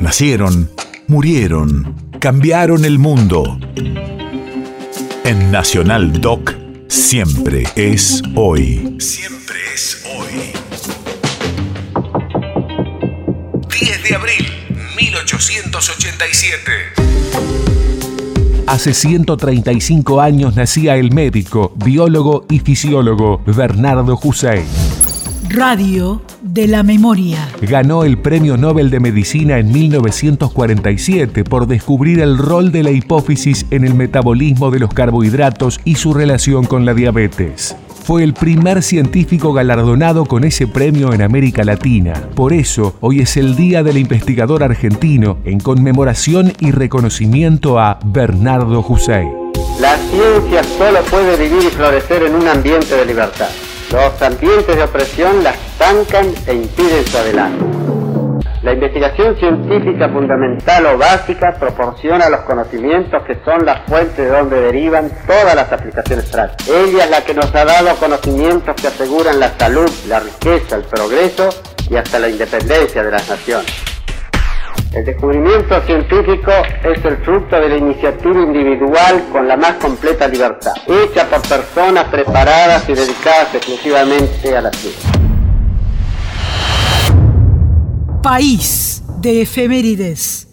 Nacieron, murieron, cambiaron el mundo. En Nacional Doc, siempre es hoy. Siempre es hoy. 10 de abril, 1887. Hace 135 años nacía el médico, biólogo y fisiólogo Bernardo Hussein. Radio de la Memoria. Ganó el Premio Nobel de Medicina en 1947 por descubrir el rol de la hipófisis en el metabolismo de los carbohidratos y su relación con la diabetes. Fue el primer científico galardonado con ese premio en América Latina. Por eso, hoy es el Día del Investigador Argentino en conmemoración y reconocimiento a Bernardo Hussein. La ciencia solo puede vivir y florecer en un ambiente de libertad. Los ambientes de opresión la estancan e impiden su adelante. La investigación científica fundamental o básica proporciona los conocimientos que son la fuente de donde derivan todas las aplicaciones prácticas. Ella es la que nos ha dado conocimientos que aseguran la salud, la riqueza, el progreso y hasta la independencia de las naciones. El descubrimiento científico es el fruto de la iniciativa individual con la más completa libertad, hecha por personas preparadas y dedicadas exclusivamente a la ciencia. País de efemérides.